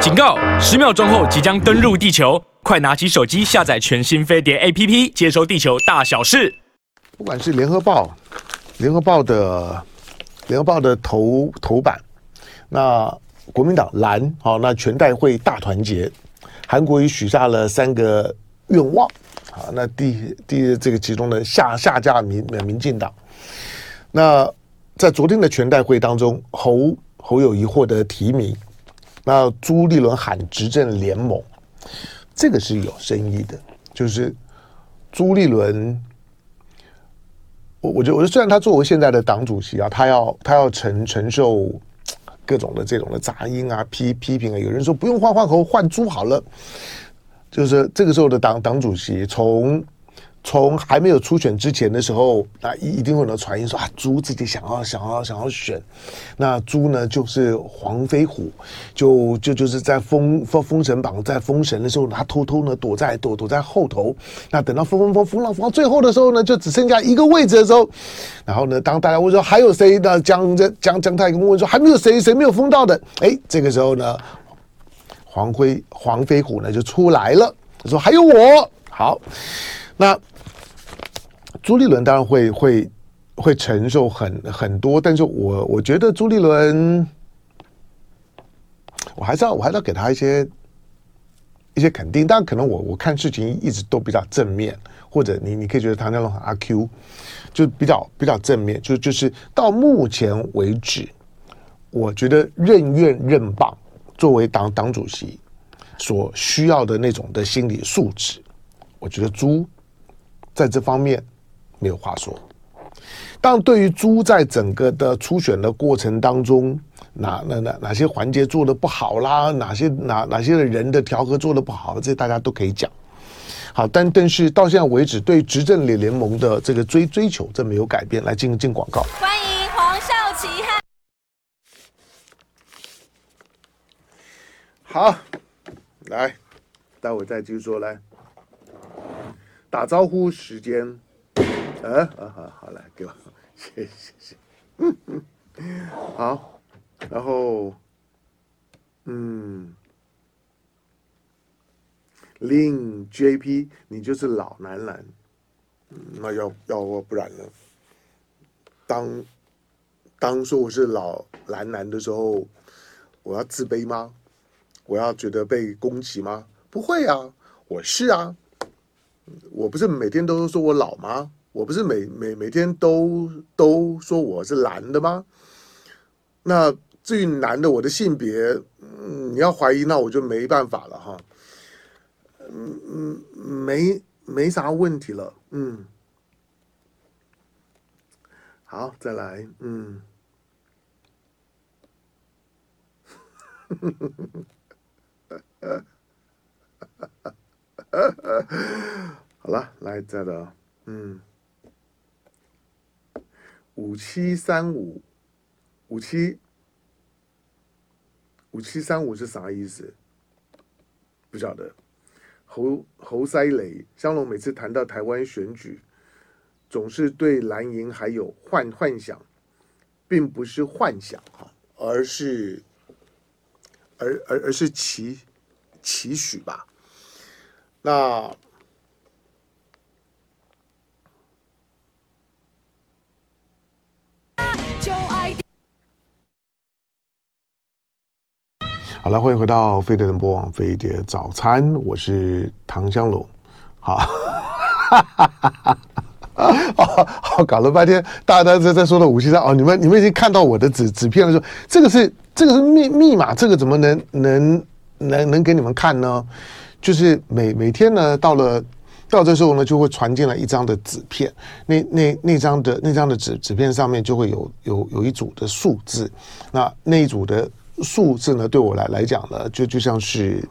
警告！十秒钟后即将登陆地球，快拿起手机下载全新飞碟 APP，接收地球大小事。不管是联合报、联合报的联合报的头头版，那国民党蓝好，那全代会大团结，韩国瑜许下了三个愿望，好，那第第这个其中的下下架民民进党。那在昨天的全代会当中，侯侯友宜获得提名。那朱立伦喊执政联盟，这个是有深意的。就是朱立伦，我我觉得，我觉得虽然他作为现在的党主席啊，他要他要承承受各种的这种的杂音啊、批批评啊，有人说不用换换侯，换朱好了。就是这个时候的党党主席从。从还没有初选之前的时候，那，一一定会有传言说啊，朱自己想要想要想要选，那朱呢就是黄飞虎，就就就是在封封封神榜在封神的时候，他偷偷呢躲在躲躲在后头，那等到封封封封到封到最后的时候呢，就只剩下一个位置的时候，然后呢，当大家问说还有谁呢？江江江江太公问说还没有谁谁没有封到的，哎，这个时候呢，黄飞黄飞虎呢就出来了，他说还有我，好。那朱立伦当然会会会承受很很多，但是我我觉得朱立伦，我还是要我还是要给他一些一些肯定。但可能我我看事情一直都比较正面，或者你你可以觉得唐家龙很阿 Q，就比较比较正面。就就是到目前为止，我觉得任怨任棒作为党党主席所需要的那种的心理素质，我觉得朱。在这方面没有话说，但对于猪在整个的初选的过程当中，哪哪哪哪些环节做的不好啦，哪些哪哪些的人的调和做的不好，这大家都可以讲。好，但但是到现在为止，对执政联联盟的这个追追求，这没有改变。来进进广告，欢迎黄少奇和好，来，待会再继续说来。打招呼时间，呃、啊，好好好，来给我，谢谢谢谢，嗯嗯，好，然后，嗯，林 JP，你就是老男人，那要要我不然呢？当当说我是老男男的时候，我要自卑吗？我要觉得被攻击吗？不会啊，我是啊。我不是每天都说我老吗？我不是每每每天都都说我是男的吗？那至于男的，我的性别，你要怀疑，那我就没办法了哈。嗯嗯，没没啥问题了。嗯，好，再来。嗯，好了，来再的，嗯，五七三五，五七，五七三五是啥意思？不晓得。侯侯赛雷，香龙每次谈到台湾选举，总是对蓝营还有幻幻想，并不是幻想哈，而是，而而而是期期许吧。那好了，欢迎回到飞碟的播网飞碟早餐，我是唐香龙。好，好，搞了半天，大家在在说的武器上哦，你们你们已经看到我的纸纸片了，说这个是这个是密密码，这个怎么能能能能给你们看呢？就是每每天呢，到了到这时候呢，就会传进来一张的纸片，那那那张的那张的纸纸片上面就会有有有一组的数字，那那一组的数字呢，对我来来讲呢，就就像是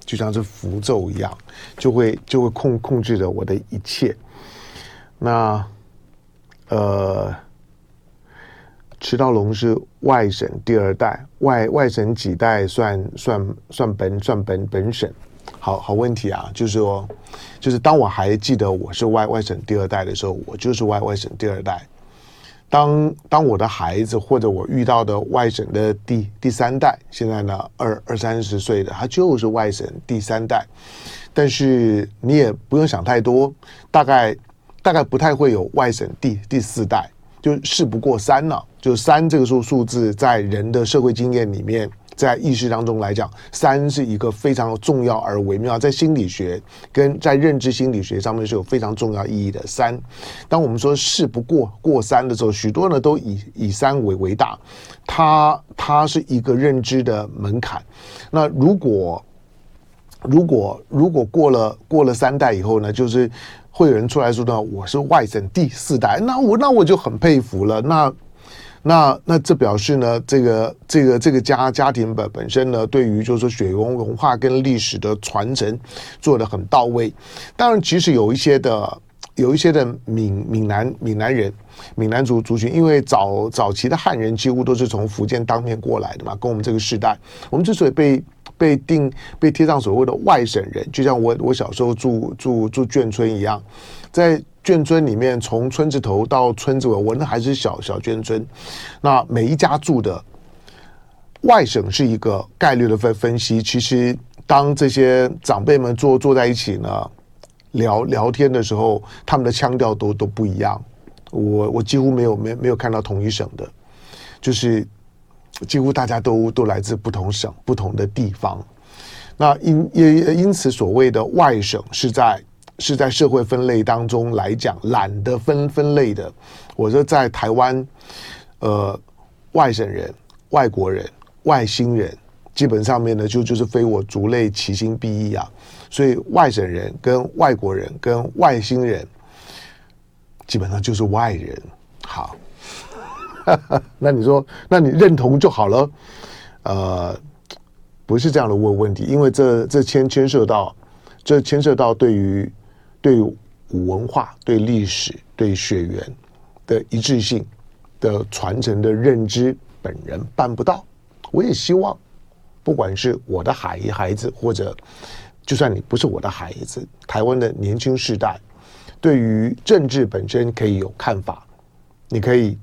就像是符咒一样，就会就会控控制着我的一切。那呃，池道龙是外省第二代，外外省几代算算算本算本本省。好好问题啊，就是说，就是当我还记得我是外外省第二代的时候，我就是外外省第二代。当当我的孩子或者我遇到的外省的第第三代，现在呢二二三十岁的，他就是外省第三代，但是你也不用想太多，大概大概不太会有外省第第四代，就事不过三了，就三这个数数字在人的社会经验里面。在意识当中来讲，三是一个非常重要而微妙，在心理学跟在认知心理学上面是有非常重要意义的。三，当我们说事不过过三的时候，许多人都以以三为为大，它它是一个认知的门槛。那如果如果如果过了过了三代以后呢，就是会有人出来说呢，我是外省第四代，那我那我就很佩服了。那那那这表示呢，这个这个这个家家庭本本身呢，对于就是说血缘文化跟历史的传承做得很到位。当然，其实有一些的有一些的闽闽南闽南人闽南族族群，因为早早期的汉人几乎都是从福建当面过来的嘛，跟我们这个世代，我们之所以被被定被贴上所谓的外省人，就像我我小时候住住住眷村一样，在。眷村里面，从村子头到村子尾，我那还是小小眷村。那每一家住的外省是一个概率的分分析。其实，当这些长辈们坐坐在一起呢，聊聊天的时候，他们的腔调都都不一样。我我几乎没有没没有看到同一省的，就是几乎大家都都来自不同省、不同的地方。那因也因此，所谓的外省是在。是在社会分类当中来讲，懒得分分类的。我说在台湾，呃，外省人、外国人、外星人，基本上面呢，就就是非我族类，其心必异啊。所以外省人跟外国人跟外星人，基本上就是外人。好，那你说，那你认同就好了。呃，不是这样的问问题，因为这这牵牵涉到，这牵涉到对于。对文化、对历史、对血缘的一致性的传承的认知，本人办不到。我也希望，不管是我的孩孩子，或者就算你不是我的孩子，台湾的年轻世代，对于政治本身可以有看法，你可以，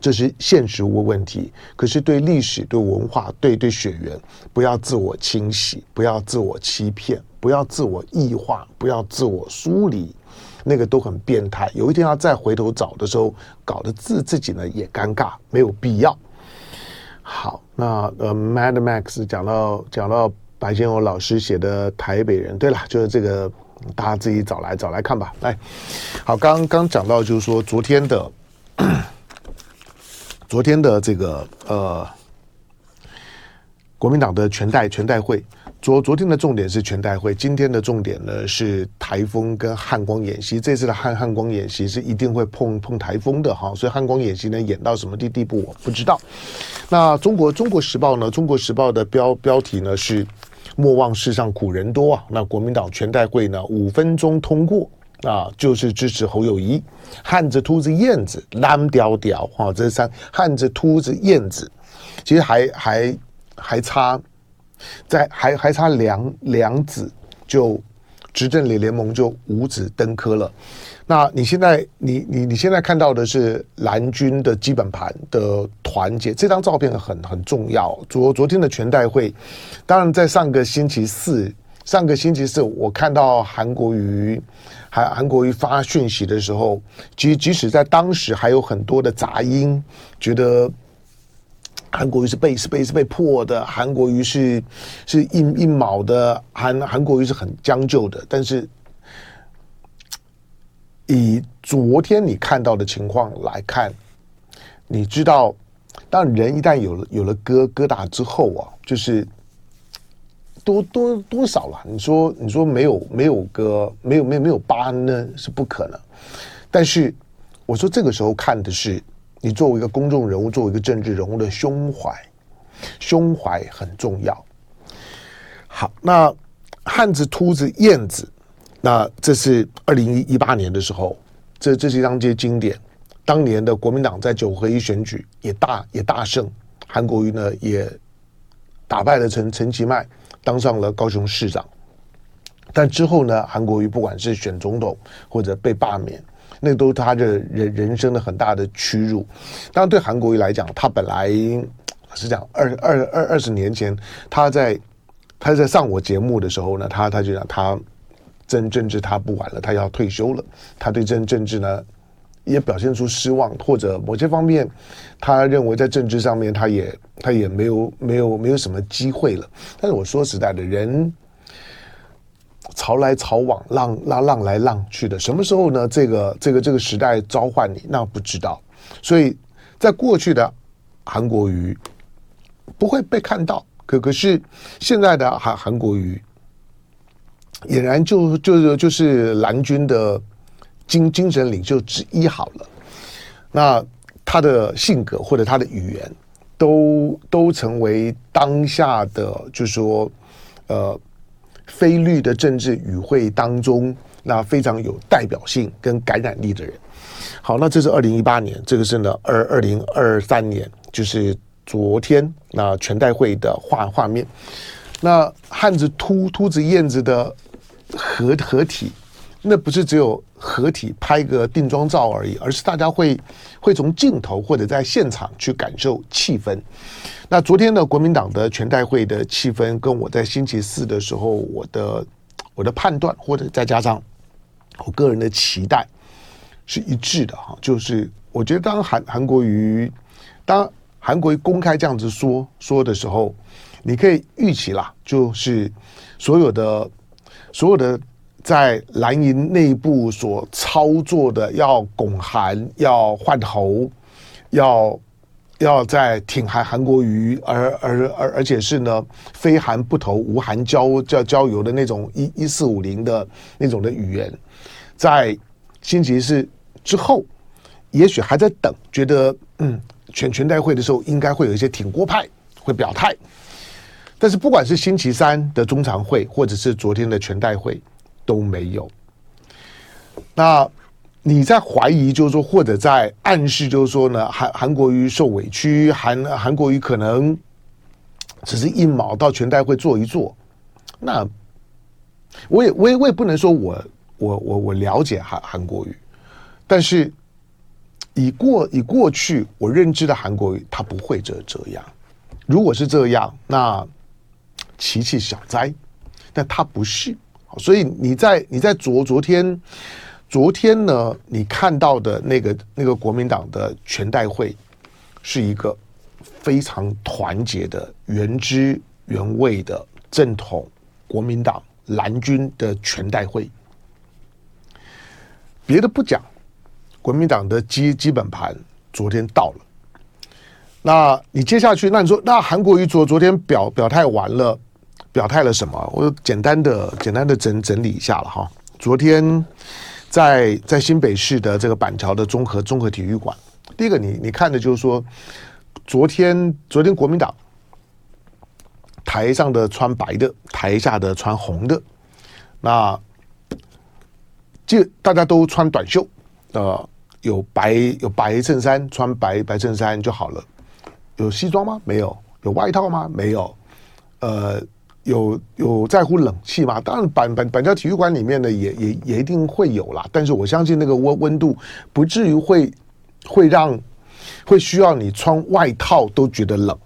这是现实无问题。可是对历史、对文化、对对血缘，不要自我清洗，不要自我欺骗。不要自我异化，不要自我疏离，那个都很变态。有一天要再回头找的时候，搞得自自己呢也尴尬，没有必要。好，那呃，Mad Max 讲到讲到白先勇老师写的《台北人》，对了，就是这个，大家自己找来找来看吧。来，好，刚刚讲到就是说昨天的昨天的这个呃，国民党的全代全代会。昨昨天的重点是全代会，今天的重点呢是台风跟汉光演习。这次的汉汉光演习是一定会碰碰台风的哈，所以汉光演习呢演到什么地地步我不知道。那中国中国时报呢？中国时报的标标题呢是“莫忘世上苦人多啊”。那国民党全代会呢五分钟通过啊，就是支持侯友谊。汉子、秃子、燕子，蓝调调哈，这三汉子、秃子、燕子，其实还还还差。在还还差两两子，就执政联联盟就五子登科了。那你现在你你你现在看到的是蓝军的基本盘的团结，这张照片很很重要。昨昨天的全代会，当然在上个星期四，上个星期四我看到韩国瑜韩韩国瑜发讯息的时候，即即使在当时还有很多的杂音，觉得。韩国瑜是被是被是被迫的，韩国瑜是是硬硬卯的，韩韩国瑜是很将就的。但是以昨天你看到的情况来看，你知道，当人一旦有了有了疙疙瘩之后啊，就是多多多少了。你说你说没有没有个没有没有没有疤呢，是不可能。但是我说这个时候看的是。你作为一个公众人物，作为一个政治人物的胸怀，胸怀很重要。好，那汉子、秃子、燕子，那这是二零一八年的时候，这这是一张这些经典。当年的国民党在九合一选举也大也大胜，韩国瑜呢也打败了陈陈其迈，当上了高雄市长。但之后呢，韩国瑜不管是选总统或者被罢免。那都是他的人人生的很大的屈辱。当然，对韩国瑜来讲，他本来是讲二二二二十年前，他在他在上我节目的时候呢，他他就讲他政政治他不玩了，他要退休了。他对政政治呢也表现出失望，或者某些方面，他认为在政治上面他也他也没有没有没有什么机会了。但是我说实在的，人。潮来潮往，浪浪浪来浪去的，什么时候呢？这个这个这个时代召唤你，那不知道。所以在过去的韩国瑜不会被看到，可可是现在的韩韩国瑜俨然就就是就是蓝军的精精神领袖之一好了。那他的性格或者他的语言，都都成为当下的，就说，呃。非绿的政治与会当中，那非常有代表性跟感染力的人。好，那这是二零一八年，这个是呢二二零二三年，就是昨天那全代会的画画面。那汉子秃秃子燕子的合合体，那不是只有合体拍个定妆照而已，而是大家会会从镜头或者在现场去感受气氛。那昨天的国民党的全代会的气氛，跟我在星期四的时候我的我的判断，或者再加上我个人的期待是一致的哈。就是我觉得当韩韩国瑜当韩国瑜公开这样子说说的时候，你可以预期啦，就是所有的所有的在蓝营内部所操作的要拱韩、要换候、要。要在挺韩韩国瑜，而而而而且是呢，非韩不投，无韩交交交友的那种一一四五零的那种的语言，在星期四之后，也许还在等，觉得嗯，全全代会的时候应该会有一些挺郭派会表态，但是不管是星期三的中常会，或者是昨天的全代会都没有，那。你在怀疑，就是说，或者在暗示，就是说呢，韩韩国瑜受委屈，韩韩国瑜可能只是一毛到全代会坐一坐。那我也我也我也不能说我我我我了解韩韩国瑜，但是以过以过去我认知的韩国瑜，他不会这这样。如果是这样，那奇奇小灾，但他不是。所以你在你在昨昨天。昨天呢，你看到的那个那个国民党的全代会，是一个非常团结的、原汁原味的正统国民党蓝军的全代会。别的不讲，国民党的基基本盘昨天到了。那你接下去，那你说，那韩国瑜昨昨天表表态完了，表态了什么？我简单的简单的整整理一下了哈。昨天。在在新北市的这个板桥的综合综合体育馆，第一个你你看的就是说，昨天昨天国民党台上的穿白的，台下的穿红的，那就大家都穿短袖，呃，有白有白衬衫，穿白白衬衫就好了。有西装吗？没有。有外套吗？没有。呃。有有在乎冷气吗？当然板板板桥体育馆里面呢，也也也一定会有啦。但是我相信那个温温度不至于会会让会需要你穿外套都觉得冷。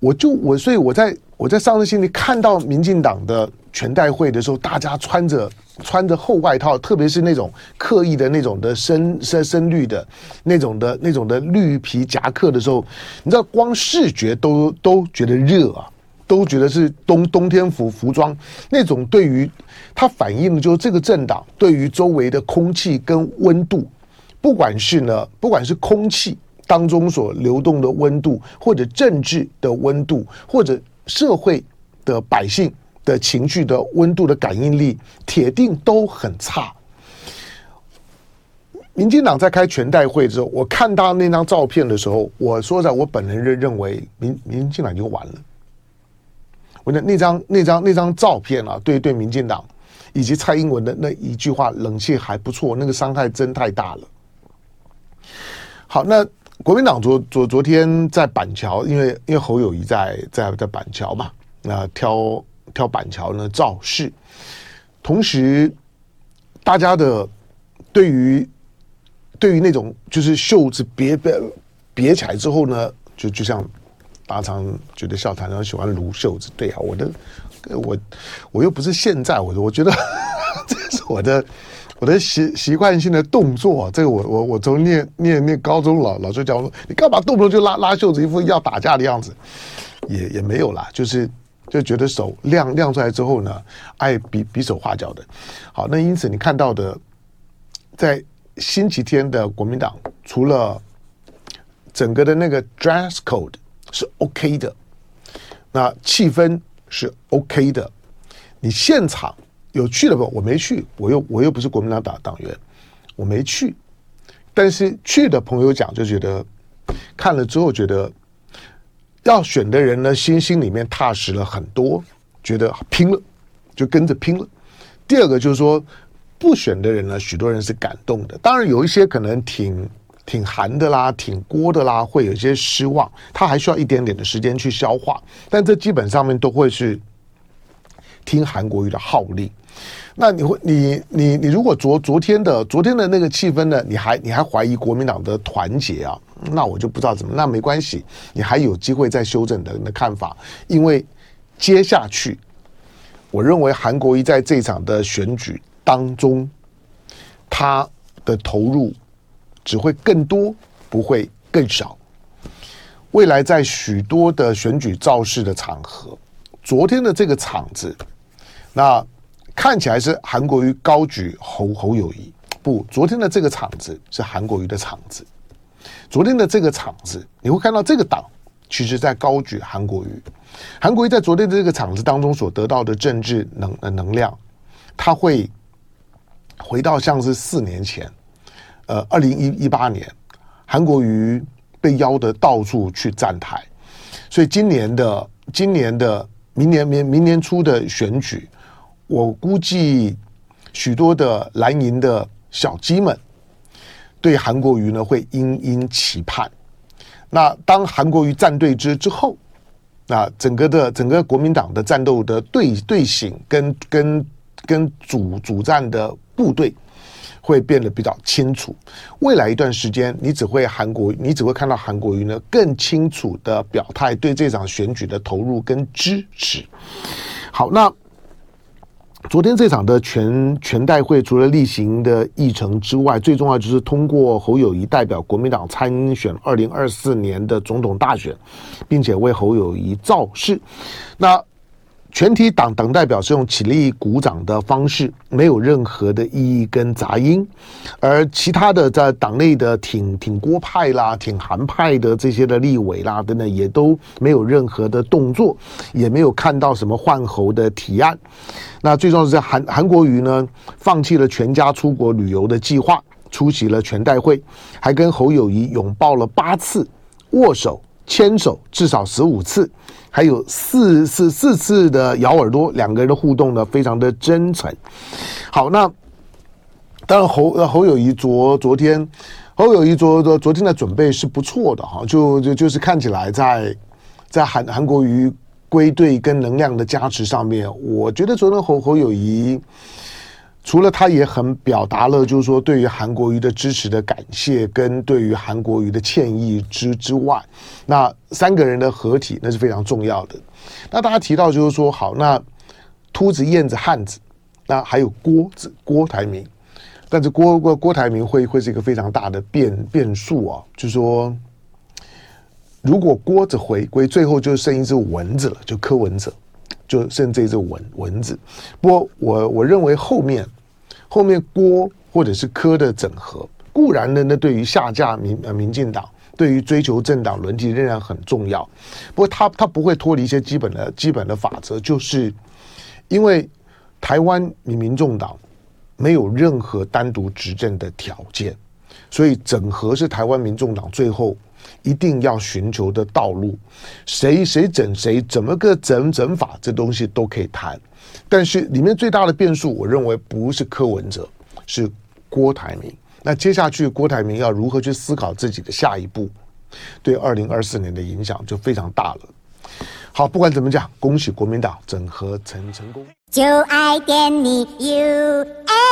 我就我所以我在我在上次星期看到民进党的全代会的时候，大家穿着穿着厚外套，特别是那种刻意的那种的深深深绿的那种的那种的绿皮夹克的时候，你知道光视觉都都觉得热啊。都觉得是冬冬天服服装那种，对于它反映的就是这个政党对于周围的空气跟温度，不管是呢，不管是空气当中所流动的温度，或者政治的温度，或者社会的百姓的情绪的温度的感应力，铁定都很差。民进党在开全代会之后，我看到那张照片的时候，我说在，我本人认认为民民进党就完了。那那张那张那张照片啊，对对，民进党以及蔡英文的那一句话，冷气还不错，那个伤害真太大了。好，那国民党昨昨昨天在板桥，因为因为侯友谊在在在板桥嘛，那挑挑板桥呢造势，同时大家的对于对于那种就是袖子别别别起来之后呢，就就像大常觉得笑谈，然后喜欢撸袖子。对啊，我的我我又不是现在，我我觉得 这是我的我的习习惯性的动作。这个我我我从念念念高中老老师讲说，你干嘛动不动就拉拉袖子，一副要打架的样子，也也没有啦，就是就觉得手亮亮出来之后呢，爱比比手画脚的。好，那因此你看到的在。星期天的国民党，除了整个的那个 dress code 是 OK 的，那气氛是 OK 的。你现场有去了不？我没去，我又我又不是国民党党党员，我没去。但是去的朋友讲，就觉得看了之后觉得要选的人呢，心心里面踏实了很多，觉得拼了，就跟着拼了。第二个就是说。不选的人呢，许多人是感动的。当然有一些可能挺挺寒的啦，挺锅的啦，会有些失望。他还需要一点点的时间去消化。但这基本上面都会是听韩国瑜的号令。那你会，你你你如果昨昨天的昨天的那个气氛呢，你还你还怀疑国民党的团结啊？那我就不知道怎么。那没关系，你还有机会再修正的的看法。因为接下去，我认为韩国瑜在这场的选举。当中，他的投入只会更多，不会更少。未来在许多的选举造势的场合，昨天的这个场子，那看起来是韩国瑜高举侯侯友谊，不，昨天的这个场子是韩国瑜的场子。昨天的这个场子，你会看到这个党其实在高举韩国瑜。韩国瑜在昨天的这个场子当中所得到的政治能能量，他会。回到像是四年前，呃，二零一一八年，韩国瑜被邀的到处去站台，所以今年的今年的明年明明年初的选举，我估计许多的蓝营的小鸡们对韩国瑜呢会殷殷期盼。那当韩国瑜站队之之后，那整个的整个国民党的战斗的队队形跟跟跟主主战的。部队会变得比较清楚。未来一段时间，你只会韩国，你只会看到韩国瑜呢更清楚的表态对这场选举的投入跟支持。好，那昨天这场的全全代会，除了例行的议程之外，最重要就是通过侯友宜代表国民党参选二零二四年的总统大选，并且为侯友宜造势。那全体党党代表是用起立鼓掌的方式，没有任何的异议跟杂音，而其他的在党内的挺挺郭派啦、挺韩派的这些的立委啦等等，也都没有任何的动作，也没有看到什么换侯的提案。那最重要是韩韩国瑜呢，放弃了全家出国旅游的计划，出席了全代会，还跟侯友谊拥抱了八次，握手。牵手至少十五次，还有四四四次的咬耳朵，两个人的互动呢，非常的真诚。好，那当然侯侯友谊昨昨天，侯友谊昨昨昨天的准备是不错的哈，就就就是看起来在在韩韩国瑜归队跟能量的加持上面，我觉得昨天侯侯友谊。除了他也很表达了，就是说对于韩国瑜的支持的感谢，跟对于韩国瑜的歉意之之外，那三个人的合体那是非常重要的。那大家提到就是说，好，那秃子、燕子、汉子，那还有郭子郭台铭，但是郭郭郭台铭会会是一个非常大的变变数啊，就是说如果郭子回归，最后就剩一只蚊子了，就柯文哲，就剩这只蚊蚊子。不过我我认为后面。后面郭或者是柯的整合，固然呢，那对于下架民呃民进党，对于追求政党轮替仍然很重要。不过他他不会脱离一些基本的基本的法则，就是因为台湾民民众党没有任何单独执政的条件，所以整合是台湾民众党最后一定要寻求的道路。谁谁整谁，怎么个整整法，这东西都可以谈。但是里面最大的变数，我认为不是柯文哲，是郭台铭。那接下去郭台铭要如何去思考自己的下一步，对二零二四年的影响就非常大了。好，不管怎么讲，恭喜国民党整合成成功。就爱点你 UFO